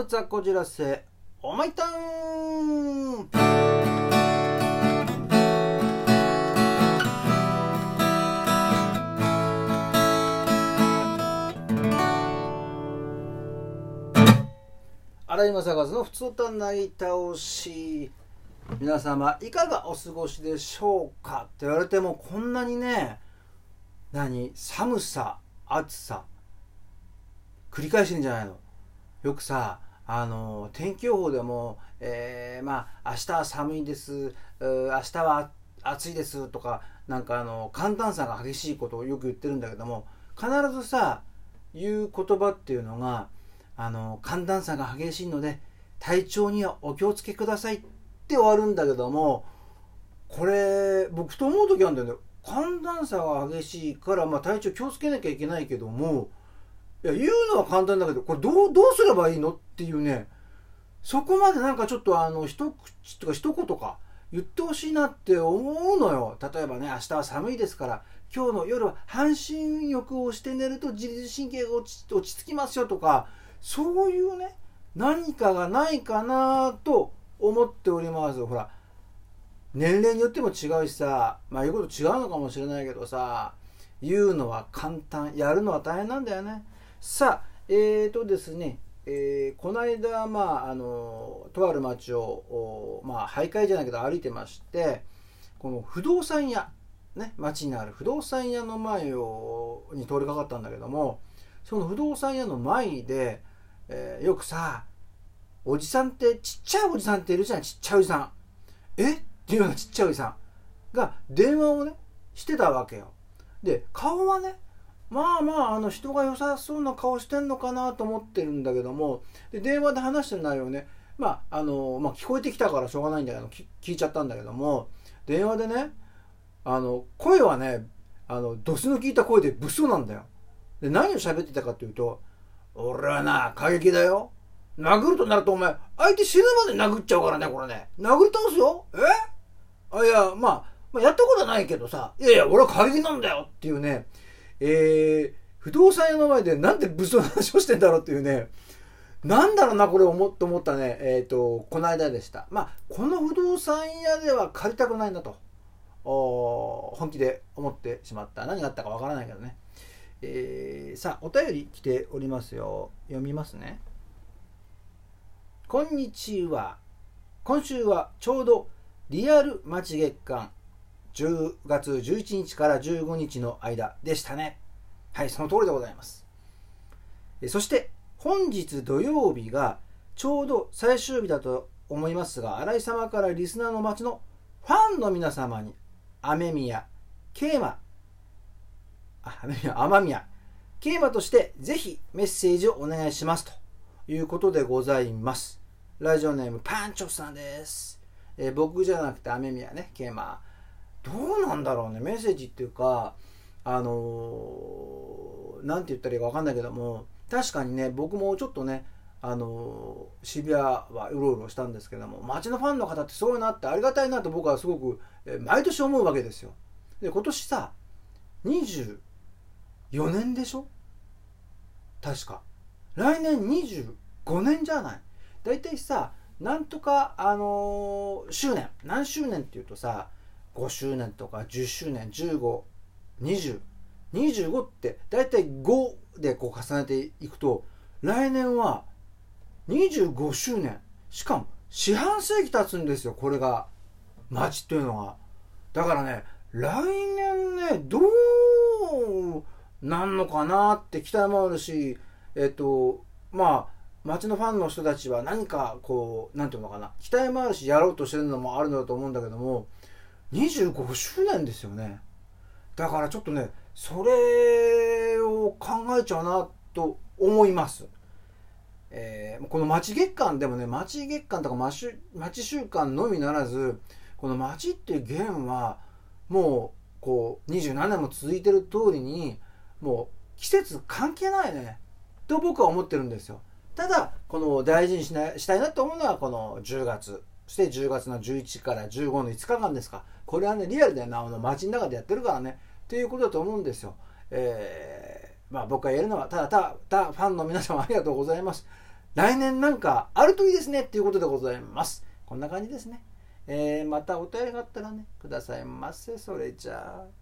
ルツァこじらせおまいたん!荒井正和のふつおたなぎ倒し。皆様いかがお過ごしでしょうか？って言われてもこんなにね何寒さ暑さ繰り返してんじゃないの。よくさあの天気予報でも、えー、まあ明日は寒いです明日は暑いですとかなんかあの寒暖差が激しいことをよく言ってるんだけども必ずさ言う言葉っていうのがあの寒暖差が激しいので体調にはお気をつけくださいって終わるんだけどもこれ僕と思う時あるんだよね。寒暖差が激しいから、まあ、体調気をつけなきゃいけないけどもいや言うのは簡単だけどこれどうどうすればいいのっていうね。そこまでなんかちょっとあの一口とか一言か言ってほしいなって思うのよ。例えばね明日は寒いですから今日の夜は半身浴をして寝ると自律神経が落ち落ち着きますよとかそういうね何かがないかなと思っておりますほら年齢によっても違うしさまあ言うこと違うのかもしれないけどさ言うのは簡単やるのは大変なんだよね。さあえーとですねえー、この間、まあ、あのとある町を、まあ、徘徊じゃないけど歩いてましてこの不動産屋、ね、町にある不動産屋の前をに通りかかったんだけどもその不動産屋の前でえー、よくさおじさんってちっちゃいおじさんっているじゃんちっちゃいおじさん。え？っていうようなちっちゃいおじさんが電話をねしてたわけよ。で顔はねまあまああの人が良さそうな顔してんのかなと思ってるんだけどもで電話で話してる内容ねまああの、まあ、聞こえてきたからしょうがないんだけど聞いちゃったんだけども電話でねあの声はねあのドスの効いた声で物騒なんだよで何を喋ってたかっていうと俺はな、過激だよ。殴るとなるとお前、相手死ぬまで殴っちゃうからね、これね。殴り倒すよえ？あ、いや、まあ、まあ、やったことはないけどさ、いやいや、俺は過激なんだよっていうね、えー、不動産屋の前でなんで武装の話をしてんだろうっていうね、なんだろうな、これ思っ思ったね、えっ、ー、と、この間でした。まあ、この不動産屋では借りたくないんだと、本気で思ってしまった。何があったかわからないけどね。えー、さあお便り来ておりますよ読みますねこんにちは今週はちょうどリアル待ち月間10月11日から15日の間でしたねはいその通りでございますそして本日土曜日がちょうど最終日だと思いますが新井様からリスナーの町のファンの皆様に雨宮ケーマ雨宮テーマとしてぜひメッセージをお願いしますということでございます。ラジオネームパンチョさんです。えー、僕じゃなくて雨宮ね、ケーマどうなんだろうね、メッセージっていうか、あのー、て言ったらいいかわかんないけども、確かにね、僕もちょっとね、あのー、渋谷はうろうろしたんですけども、街のファンの方ってすごいなってありがたいなと僕はすごく、え、毎年思うわけですよ。で、今年さ、24年でしょ？確か。来年25年じゃない？大体さなんとかあのー、周年何周年っていうとさ5周年とか10周年152025って大体5でこう重ねていくと来年は25周年。しかも四半世紀経つんですよこれが。街っていうのはだからね来年ねどうなんのかなって期待もあるし、えっと、まあ、街のファンの人たちは何かこう、なんていうのかな、期待もあるし、やろうとしてるのもあるんだと思うんだけども、25周年ですよね。だからちょっとね、それを考えちゃうなと思います。えー、この街月間でもね、街月間とか街街週間のみならず、この街っていうゲームは、もう、こう、27年も続いてる通りに、もう季節関係ないねと僕は思ってるんですよただこの大事にしないしたいなと思うのはこの10月そして10月の11から15の5日間ですかこれはねリアルでなあの街の中でやってるからね。ということだと思うんですよ、えー、まあ僕が言えるのはただただファンの皆様ありがとうございます。来年なんかあるといいですね。っていうことでございます。こんな感じですね、えー、またお便りがあったらねくださいませ。それじゃあ。